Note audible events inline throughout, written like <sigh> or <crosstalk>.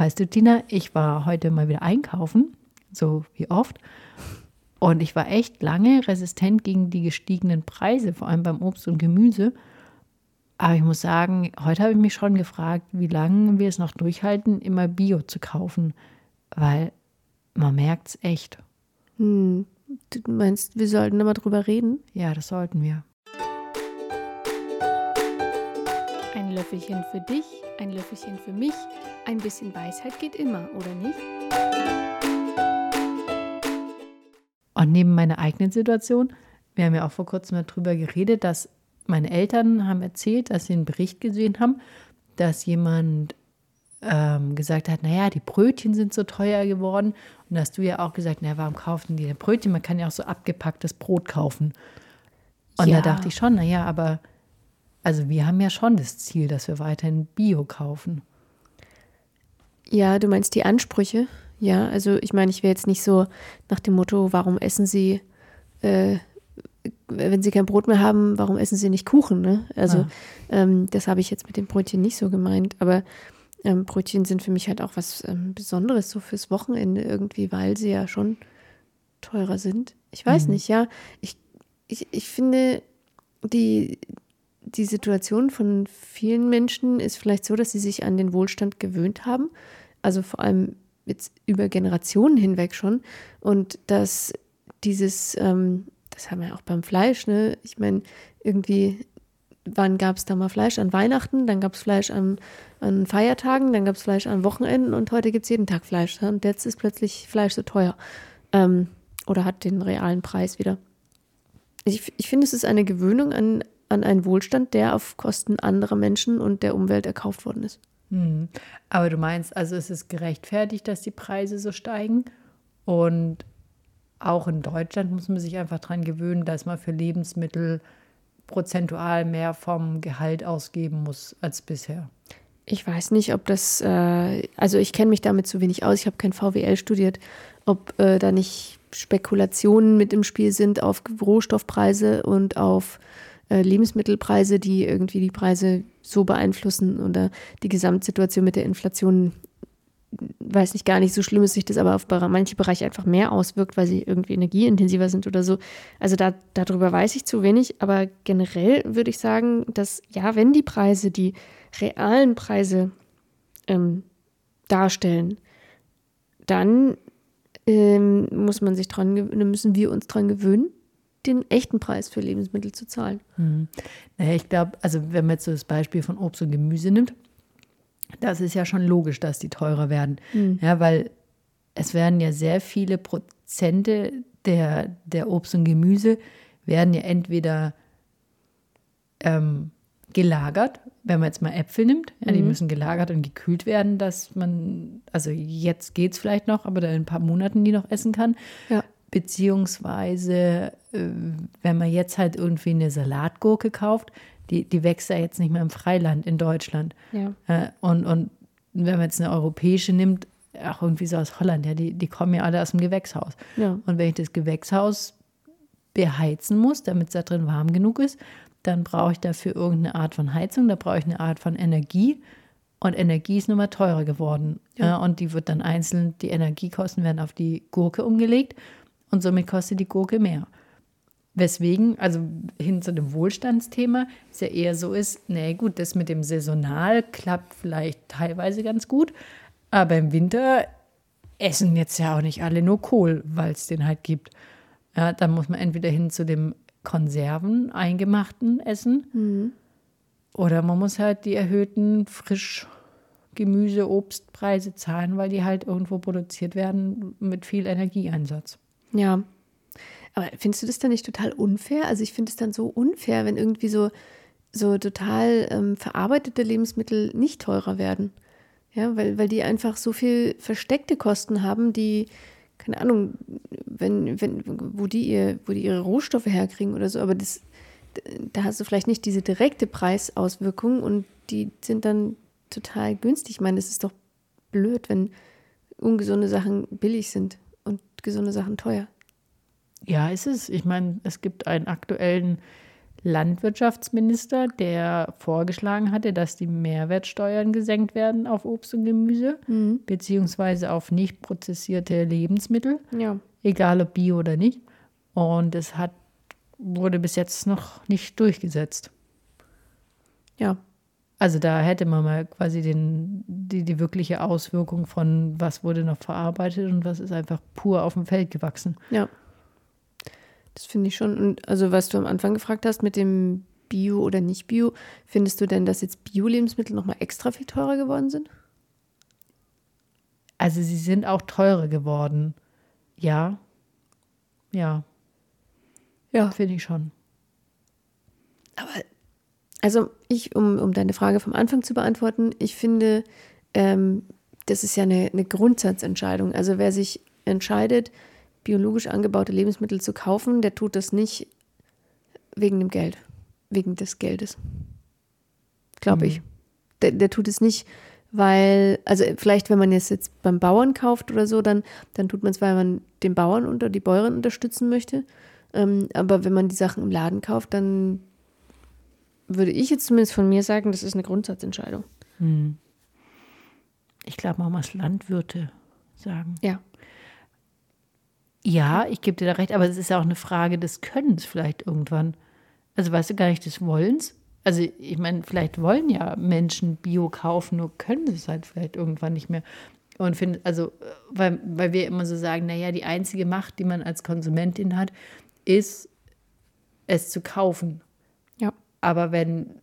Weißt du, Tina, ich war heute mal wieder einkaufen, so wie oft. Und ich war echt lange resistent gegen die gestiegenen Preise, vor allem beim Obst und Gemüse. Aber ich muss sagen, heute habe ich mich schon gefragt, wie lange wir es noch durchhalten, immer Bio zu kaufen. Weil man merkt es echt. Hm. Du meinst, wir sollten immer drüber reden? Ja, das sollten wir. Ein Löffelchen für dich, ein Löffelchen für mich. Ein bisschen Weisheit geht immer, oder nicht? Und neben meiner eigenen Situation, wir haben ja auch vor kurzem darüber geredet, dass meine Eltern haben erzählt, dass sie einen Bericht gesehen haben, dass jemand ähm, gesagt hat, naja, die Brötchen sind so teuer geworden. Und hast du ja auch gesagt, naja, warum kaufen die denn Brötchen? Man kann ja auch so abgepacktes Brot kaufen. Und ja. da dachte ich schon, naja, aber also wir haben ja schon das Ziel, dass wir weiterhin Bio kaufen. Ja, du meinst die Ansprüche? Ja, also ich meine, ich wäre jetzt nicht so nach dem Motto, warum essen Sie, äh, wenn Sie kein Brot mehr haben, warum essen Sie nicht Kuchen? Ne? Also ah. ähm, das habe ich jetzt mit dem Brötchen nicht so gemeint, aber ähm, Brötchen sind für mich halt auch was ähm, Besonderes, so fürs Wochenende irgendwie, weil sie ja schon teurer sind. Ich weiß mhm. nicht, ja. Ich, ich, ich finde, die, die Situation von vielen Menschen ist vielleicht so, dass sie sich an den Wohlstand gewöhnt haben. Also vor allem jetzt über Generationen hinweg schon. Und dass dieses, ähm, das haben wir auch beim Fleisch, ne? Ich meine, irgendwie, wann gab es da mal Fleisch? An Weihnachten, dann gab es Fleisch an, an Feiertagen, dann gab es Fleisch an Wochenenden und heute gibt es jeden Tag Fleisch. Und jetzt ist plötzlich Fleisch so teuer. Ähm, oder hat den realen Preis wieder. Ich, ich finde, es ist eine Gewöhnung an, an einen Wohlstand, der auf Kosten anderer Menschen und der Umwelt erkauft worden ist. Hm. Aber du meinst, also es ist gerechtfertigt, dass die Preise so steigen und auch in Deutschland muss man sich einfach daran gewöhnen, dass man für Lebensmittel prozentual mehr vom Gehalt ausgeben muss als bisher. Ich weiß nicht, ob das, äh, also ich kenne mich damit zu wenig aus, ich habe kein VWL studiert, ob äh, da nicht Spekulationen mit im Spiel sind auf Rohstoffpreise und auf äh, Lebensmittelpreise, die irgendwie die Preise so beeinflussen oder die Gesamtsituation mit der Inflation, weiß nicht, gar nicht so schlimm ist, sich das aber auf manche Bereiche einfach mehr auswirkt, weil sie irgendwie energieintensiver sind oder so. Also da, darüber weiß ich zu wenig, aber generell würde ich sagen, dass ja, wenn die Preise die realen Preise ähm, darstellen, dann ähm, muss man sich dran, müssen wir uns dran gewöhnen, den echten Preis für Lebensmittel zu zahlen. Hm. Naja, ich glaube, also wenn man jetzt so das Beispiel von Obst und Gemüse nimmt, das ist ja schon logisch, dass die teurer werden. Hm. Ja, weil es werden ja sehr viele Prozente der, der Obst und Gemüse werden ja entweder ähm, gelagert, wenn man jetzt mal Äpfel nimmt, ja, die mhm. müssen gelagert und gekühlt werden, dass man, also jetzt geht es vielleicht noch, aber dann in ein paar Monaten die noch essen kann. Ja. Beziehungsweise, äh, wenn man jetzt halt irgendwie eine Salatgurke kauft, die, die wächst ja jetzt nicht mehr im Freiland in Deutschland. Ja. Äh, und, und wenn man jetzt eine europäische nimmt, auch irgendwie so aus Holland, ja, die, die kommen ja alle aus dem Gewächshaus. Ja. Und wenn ich das Gewächshaus beheizen muss, damit es da drin warm genug ist, dann brauche ich dafür irgendeine Art von Heizung, da brauche ich eine Art von Energie. Und Energie ist nun mal teurer geworden. Ja. und die wird dann einzeln, die Energiekosten werden auf die Gurke umgelegt und somit kostet die Gurke mehr. Weswegen, also hin zu dem Wohlstandsthema, es ja eher so ist, nee, gut, das mit dem Saisonal klappt vielleicht teilweise ganz gut, aber im Winter essen jetzt ja auch nicht alle nur Kohl, weil es den halt gibt. Ja, dann muss man entweder hin zu dem Konserven, eingemachten essen mhm. oder man muss halt die erhöhten frisch Gemüse, Obstpreise zahlen, weil die halt irgendwo produziert werden mit viel Energieeinsatz. Ja. Aber findest du das dann nicht total unfair? Also ich finde es dann so unfair, wenn irgendwie so, so total ähm, verarbeitete Lebensmittel nicht teurer werden. Ja, weil, weil die einfach so viel versteckte Kosten haben, die, keine Ahnung, wenn, wenn, wo die ihr, wo die ihre Rohstoffe herkriegen oder so, aber das, da hast du vielleicht nicht diese direkte Preisauswirkung und die sind dann total günstig. Ich meine, das ist doch blöd, wenn ungesunde Sachen billig sind gesunde Sachen teuer. Ja, ist es. Ich meine, es gibt einen aktuellen Landwirtschaftsminister, der vorgeschlagen hatte, dass die Mehrwertsteuern gesenkt werden auf Obst und Gemüse, Mhm. beziehungsweise auf nicht prozessierte Lebensmittel, Ja. egal ob bio oder nicht. Und es hat, wurde bis jetzt noch nicht durchgesetzt. Ja. Also da hätte man mal quasi den, die, die wirkliche Auswirkung von, was wurde noch verarbeitet und was ist einfach pur auf dem Feld gewachsen. Ja. Das finde ich schon. Und also, was du am Anfang gefragt hast mit dem Bio oder nicht Bio, findest du denn, dass jetzt Bio-Lebensmittel nochmal extra viel teurer geworden sind? Also sie sind auch teurer geworden. Ja. Ja, Ja. finde ich schon. Also, ich, um, um deine Frage vom Anfang zu beantworten, ich finde, ähm, das ist ja eine, eine Grundsatzentscheidung. Also, wer sich entscheidet, biologisch angebaute Lebensmittel zu kaufen, der tut das nicht wegen dem Geld, wegen des Geldes. Glaube ich. Der, der tut es nicht, weil, also vielleicht, wenn man es jetzt beim Bauern kauft oder so, dann, dann tut man es, weil man den Bauern oder die Bäuerin unterstützen möchte. Ähm, aber wenn man die Sachen im Laden kauft, dann würde ich jetzt zumindest von mir sagen, das ist eine Grundsatzentscheidung. Ich glaube, man muss Landwirte sagen. Ja. Ja, ich gebe dir da recht, aber es ist ja auch eine Frage des Könnens vielleicht irgendwann. Also weißt du gar nicht des Wollens. Also ich meine, vielleicht wollen ja Menschen Bio kaufen, nur können sie es halt vielleicht irgendwann nicht mehr. Und finde, also, weil, weil wir immer so sagen, naja, die einzige Macht, die man als Konsumentin hat, ist, es zu kaufen. Aber wenn,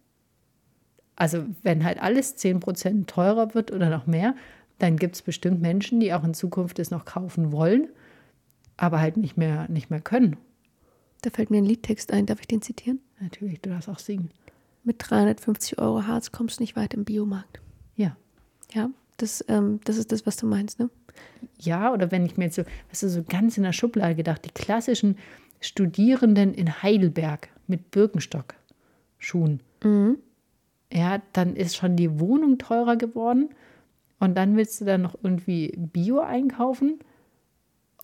also wenn halt alles 10% teurer wird oder noch mehr, dann gibt es bestimmt Menschen, die auch in Zukunft es noch kaufen wollen, aber halt nicht mehr, nicht mehr können. Da fällt mir ein Liedtext ein, darf ich den zitieren? Natürlich, du darfst auch singen. Mit 350 Euro Harz kommst du nicht weit im Biomarkt. Ja. Ja, das, ähm, das ist das, was du meinst, ne? Ja, oder wenn ich mir jetzt so, weißt du, so ganz in der Schublade gedacht, die klassischen Studierenden in Heidelberg mit Birkenstock-Schuhen. Ja, dann ist schon die Wohnung teurer geworden und dann willst du dann noch irgendwie Bio einkaufen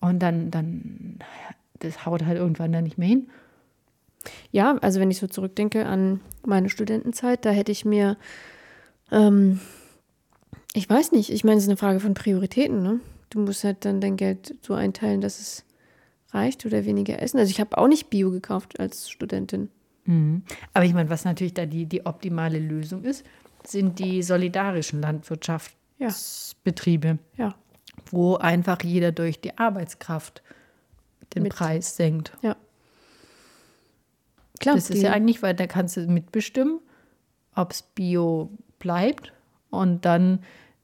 und dann, dann, das haut halt irgendwann dann nicht mehr hin. Ja, also wenn ich so zurückdenke an meine Studentenzeit, da hätte ich mir, ähm, ich weiß nicht, ich meine, es ist eine Frage von Prioritäten, ne? Du musst halt dann dein Geld so einteilen, dass es reicht oder weniger essen. Also ich habe auch nicht Bio gekauft als Studentin. Aber ich meine, was natürlich da die, die optimale Lösung ist, sind die solidarischen Landwirtschaftsbetriebe, Ja, wo einfach jeder durch die Arbeitskraft den Mit- Preis senkt. ja. Klar, Das ist ja eigentlich, weil da kannst du mitbestimmen, ob es Bio bleibt. Und dann,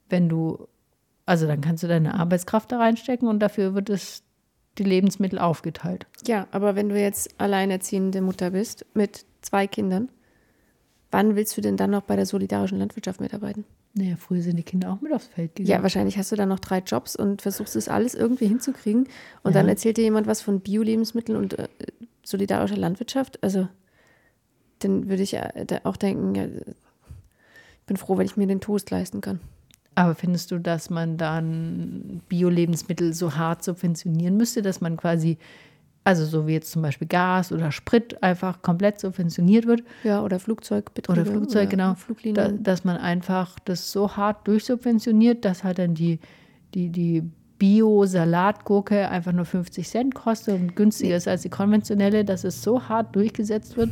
wenn du, also dann kannst du deine Arbeitskraft da reinstecken und dafür wird es die Lebensmittel aufgeteilt. Ja, aber wenn du jetzt alleinerziehende Mutter bist mit zwei Kindern, wann willst du denn dann noch bei der solidarischen Landwirtschaft mitarbeiten? Naja, früher sind die Kinder auch mit aufs Feld Ja, gegangen. wahrscheinlich hast du dann noch drei Jobs und versuchst es alles irgendwie hinzukriegen. Und dann Ja. erzählt dir jemand was von Bio-Lebensmitteln und äh, solidarischer Landwirtschaft. Also, dann würde ich ja da auch denken, ja, ich bin froh, wenn ich mir den Toast leisten kann. Aber findest du, dass man dann Bio-Lebensmittel so hart subventionieren müsste, dass man quasi, also so wie jetzt zum Beispiel Gas oder Sprit einfach komplett subventioniert wird? Ja, oder Flugzeugbetriebe. Oder Flugzeug, genau. Da, dass man einfach das so hart durchsubventioniert, dass halt dann die, die, die Bio-Salatgurke einfach nur 50 Cent kostet und günstiger ist als die konventionelle, dass es so hart durchgesetzt wird,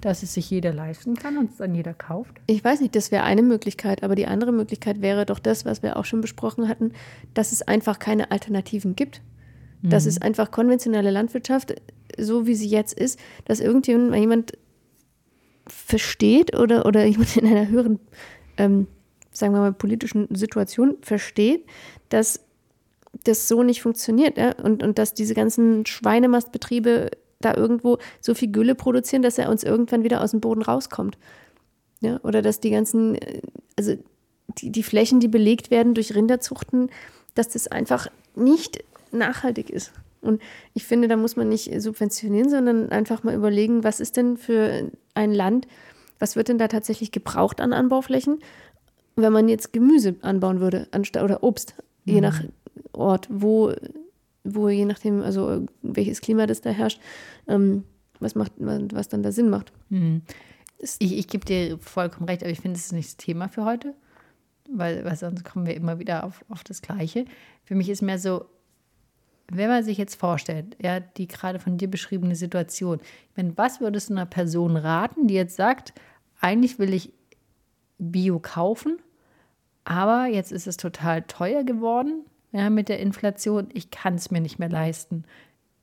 dass es sich jeder leisten kann und es dann jeder kauft. Ich weiß nicht, das wäre eine Möglichkeit, aber die andere Möglichkeit wäre doch das, was wir auch schon besprochen hatten, dass es einfach keine Alternativen gibt. Dass es einfach konventionelle Landwirtschaft, so wie sie jetzt ist, dass irgendjemand versteht oder, oder jemand in einer höheren, ähm, sagen wir mal, politischen Situation versteht, dass das so nicht funktioniert ja? und, und dass diese ganzen Schweinemastbetriebe da irgendwo so viel Gülle produzieren, dass er uns irgendwann wieder aus dem Boden rauskommt. Ja, oder dass die ganzen, äh, also die, die Flächen, die belegt werden durch Rinderzuchten, dass das einfach nicht nachhaltig ist. Und ich finde, da muss man nicht subventionieren, sondern einfach mal überlegen, was ist denn für ein Land, was wird denn da tatsächlich gebraucht an Anbauflächen, wenn man jetzt Gemüse anbauen würde anstatt, oder Obst, je nach Ort, wo, wo je nachdem, also welches Klima das da herrscht, ähm, was, macht, was dann da Sinn macht. Ich, ich gebe dir vollkommen recht, aber ich finde, es ist nicht das Thema für heute, weil, weil sonst kommen wir immer wieder auf, auf das Gleiche. Für mich ist mehr so, wenn man sich jetzt vorstellt, ja, die gerade von dir beschriebene Situation, meine, was würdest du einer Person raten, die jetzt sagt, eigentlich will ich Bio kaufen, aber jetzt ist es total teuer geworden ja, mit der Inflation, ich kann es mir nicht mehr leisten.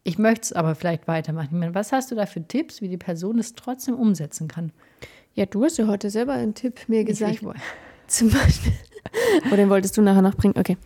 Ich möchte es aber vielleicht weitermachen. Meine, was hast du da für Tipps, wie die Person es trotzdem umsetzen kann? Ja, du hast ja heute selber einen Tipp mir gesagt. Ich, <laughs> ich, zum Beispiel. <laughs> Oder den wolltest du nachher nachbringen? Okay.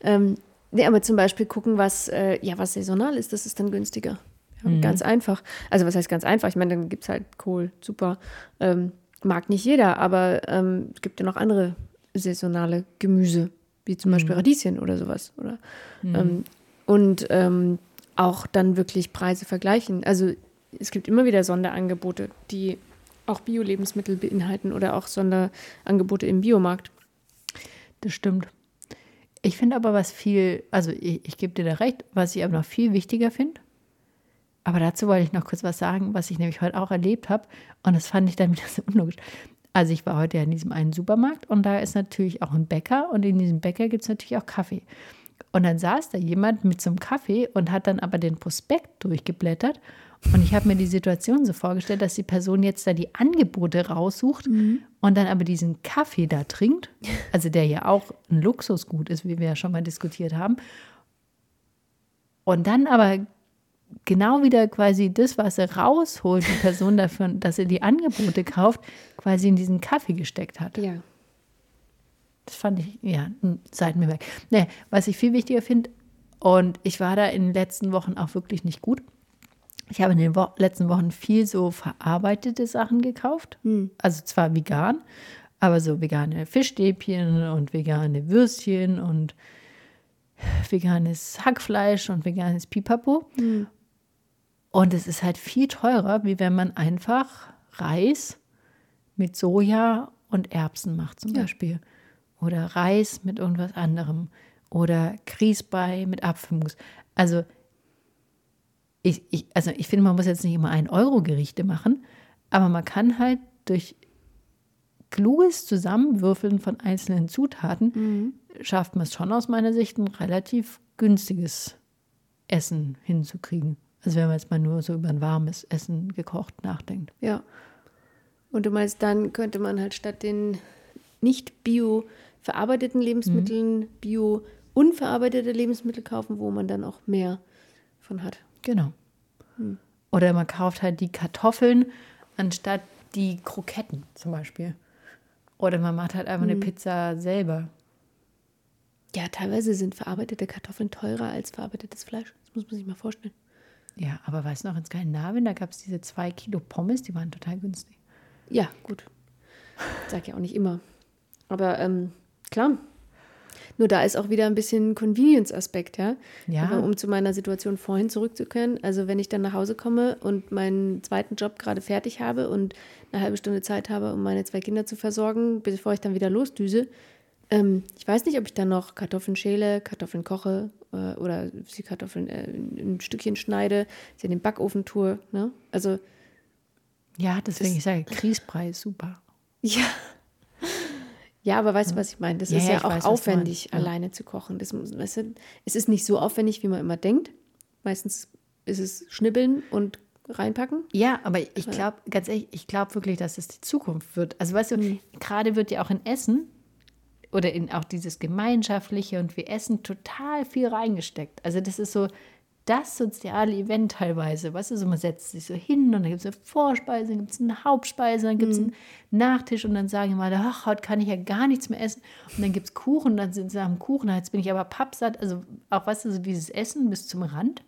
Ähm, nee, aber zum Beispiel gucken, was, äh, ja, was saisonal ist, das ist dann günstiger. Ja, Mhm. Ganz einfach. Also was heißt ganz einfach? Ich meine, dann gibt es halt Kohl, super. Ähm, mag nicht jeder, aber ähm, es gibt ja noch andere saisonale Gemüse, wie zum Beispiel Radieschen oder sowas. Oder, ähm, und ähm, auch dann wirklich Preise vergleichen. Also es gibt immer wieder Sonderangebote, die auch Bio-Lebensmittel beinhalten oder auch Sonderangebote im Biomarkt. Das stimmt. Ich finde aber, was viel, also ich, ich gebe dir da recht, was ich aber noch viel wichtiger finde, aber dazu wollte ich noch kurz was sagen, was ich nämlich heute auch erlebt habe. Und das fand ich dann <laughs> wieder so unlogisch. Also ich war heute ja in diesem einen Supermarkt und da ist natürlich auch ein Bäcker und in diesem Bäcker gibt es natürlich auch Kaffee. Und dann saß da jemand mit so einem Kaffee und hat dann aber den Prospekt durchgeblättert. Und ich habe mir die Situation so vorgestellt, dass die Person jetzt da die Angebote raussucht und dann aber diesen Kaffee da trinkt, also der ja auch ein Luxusgut ist, wie wir ja schon mal diskutiert haben. Und dann aber genau wieder quasi das, was er rausholt, die Person dafür, dass er die Angebote kauft, quasi in diesen Kaffee gesteckt hat. Ja. Das fand ich, ja, mir weg. Nee, was ich viel wichtiger finde, und ich war da in den letzten Wochen auch wirklich nicht gut. Ich habe in den Wo letzten Wochen viel so verarbeitete Sachen gekauft. Also zwar vegan, aber so vegane Fischstäbchen und vegane Würstchen und veganes Hackfleisch und veganes Pipapo. Und es ist halt viel teurer, wie wenn man einfach Reis mit Soja und Erbsen macht zum Ja. Beispiel. Oder Reis mit irgendwas anderem. Oder Grießbrei mit Apfelmus. Also ich, ich, also ich finde, man muss jetzt nicht immer 1-Euro-Gerichte machen, aber man kann halt durch kluges Zusammenwürfeln von einzelnen Zutaten schafft man es schon aus meiner Sicht, ein relativ günstiges Essen hinzukriegen. Also wenn man jetzt mal nur so über ein warmes Essen gekocht nachdenkt. Ja. Und du meinst, dann könnte man halt statt den nicht bio verarbeiteten Lebensmitteln bio unverarbeitete Lebensmittel kaufen, wo man dann auch mehr von hat. Genau. Oder man kauft halt die Kartoffeln anstatt die Kroketten zum Beispiel. Oder man macht halt einfach eine Pizza selber. Ja, teilweise sind verarbeitete Kartoffeln teurer als verarbeitetes Fleisch. Das muss man sich mal vorstellen. Ja, aber weißt du noch, in Skandinavien, da gab es diese zwei Kilo Pommes, die waren total günstig. Ja, gut. Sag ja auch nicht immer. Aber ähm, klar. Nur da ist auch wieder ein bisschen Convenience-Aspekt, ja. Ja. Aber um zu meiner Situation vorhin zurückzukehren, also wenn ich dann nach Hause komme und meinen zweiten Job gerade fertig habe und eine halbe Stunde Zeit habe, um meine zwei Kinder zu versorgen, bevor ich dann wieder losdüse, ähm, ich weiß nicht, ob ich dann noch Kartoffeln schäle, Kartoffeln koche äh, oder die Kartoffeln äh, in, Stückchen schneide, sie in den Backofen tue. Ne? Also Ja, deswegen, ich sage, Grießbrei ist super. Ja. Ja, aber weißt du, was ich meine? Das Ja, ist ja, ja, auch weiß, aufwendig, alleine zu kochen. Das, weißt du, es ist nicht so aufwendig, wie man immer denkt. Meistens ist es schnibbeln und reinpacken. Ja, aber ich glaube, ganz ehrlich, ich glaube wirklich, dass es die Zukunft wird. Also weißt du, gerade wird ja auch in Essen oder in auch dieses Gemeinschaftliche und wir essen total viel reingesteckt. Also das ist so das soziale Event teilweise. Weißt du, so man setzt sich so hin und dann gibt es eine Vorspeise, dann gibt es eine Hauptspeise, dann gibt es einen Nachtisch und dann sagen mal, ach, heute kann ich ja gar nichts mehr essen. Und dann gibt es Kuchen, und dann sind sie am Kuchen, jetzt bin ich aber pappsatt. Also auch, weißt du, so dieses Essen bis zum Rand,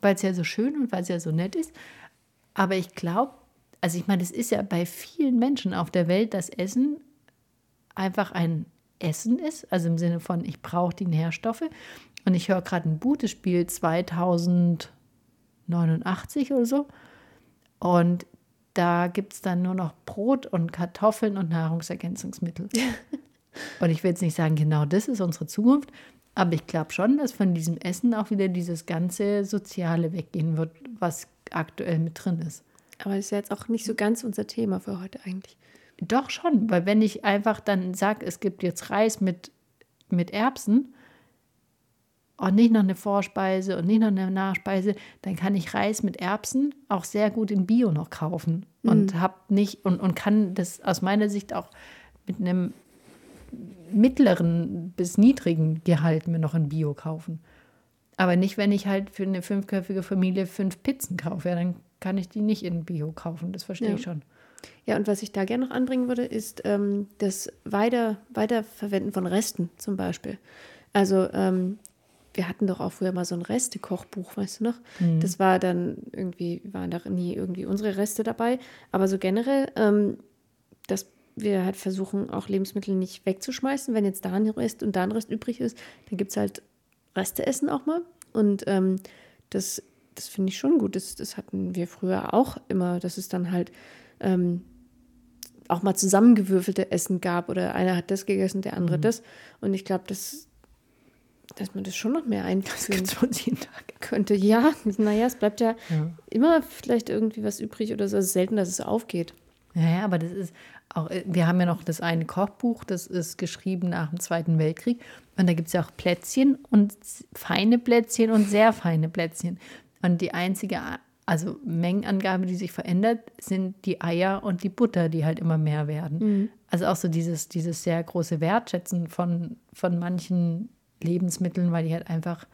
weil es ja so schön und weil es ja so nett ist. Aber ich glaube, also ich meine, es ist ja bei vielen Menschen auf der Welt, dass Essen einfach ein Essen ist, also im Sinne von, ich brauche die Nährstoffe. Und ich höre gerade ein Bootespiel 2089 oder so. Und da gibt es dann nur noch Brot und Kartoffeln und Nahrungsergänzungsmittel. <laughs> und ich will jetzt nicht sagen, genau das ist unsere Zukunft, aber ich glaube schon, dass von diesem Essen auch wieder dieses ganze Soziale weggehen wird, was aktuell mit drin ist. Aber das ist ja jetzt auch nicht so ganz unser Thema für heute eigentlich. Doch schon, weil wenn ich einfach dann sage, es gibt jetzt Reis mit, mit Erbsen und nicht noch eine Vorspeise und nicht noch eine Nachspeise, dann kann ich Reis mit Erbsen auch sehr gut in Bio noch kaufen und Mhm. hab nicht und, und kann das aus meiner Sicht auch mit einem mittleren bis niedrigen Gehalt mir noch in Bio kaufen. Aber nicht, wenn ich halt für eine fünfköpfige Familie fünf Pizzen kaufe, ja, dann kann ich die nicht in Bio kaufen. Das verstehe Ja. ich schon. Ja, und was ich da gerne noch anbringen würde, ist ähm, das Weiter, Weiterverwenden von Resten zum Beispiel. Also ähm, wir hatten doch auch früher mal so ein Reste-Kochbuch, weißt du noch? Das war dann irgendwie, waren da nie irgendwie unsere Reste dabei. Aber so generell, ähm, dass wir halt versuchen, auch Lebensmittel nicht wegzuschmeißen. Wenn jetzt da ein Rest und da ein Rest übrig ist, dann gibt es halt Resteessen auch mal. Und ähm, das, das finde ich schon gut. Das, das hatten wir früher auch immer, dass es dann halt ähm, auch mal zusammengewürfelte Essen gab oder einer hat das gegessen, der andere das. Und ich glaube, dass, dass man das schon noch mehr einführen könnte. Ja, naja, es bleibt ja, Ja. immer vielleicht irgendwie was übrig oder so. Es ist selten, dass es aufgeht. Ja, ja, aber das ist auch, äh, wir haben ja noch das eine Kochbuch, das ist geschrieben nach dem Zweiten Weltkrieg. Und da gibt es ja auch Plätzchen und feine Plätzchen und sehr feine Plätzchen. Und die einzige, also Mengenangabe, die sich verändert, sind die Eier und die Butter, die halt immer mehr werden. Also auch so dieses, dieses sehr große Wertschätzen von, von manchen Lebensmitteln, weil die halt einfach,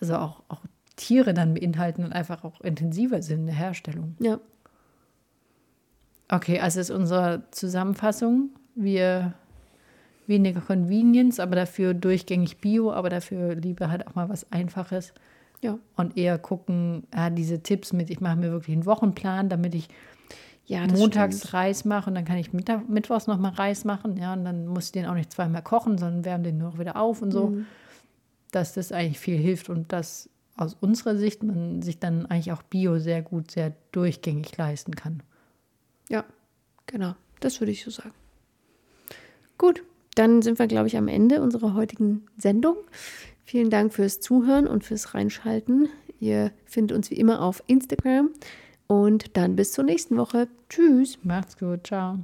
also auch, auch Tiere dann beinhalten und einfach auch intensiver sind in der Herstellung. Ja. Okay, also ist unsere Zusammenfassung. Wir weniger Convenience, aber dafür durchgängig Bio, aber dafür lieber halt auch mal was Einfaches Ja. und eher gucken, ja, diese Tipps mit, ich mache mir wirklich einen Wochenplan, damit ich Ja, montags stimmt. Reis mache und dann kann ich Mittag, mittwochs nochmal Reis machen, ja, und dann muss ich den auch nicht zweimal kochen, sondern wärme den nur wieder auf und so, Mhm. dass das eigentlich viel hilft und dass aus unserer Sicht man sich dann eigentlich auch Bio sehr gut, sehr durchgängig leisten kann. Ja, genau. Das würde ich so sagen. Gut, dann sind wir, glaube ich, am Ende unserer heutigen Sendung. Vielen Dank fürs Zuhören und fürs Reinschalten. Ihr findet uns wie immer auf Instagram. Und dann bis zur nächsten Woche. Tschüss. Macht's gut, ciao.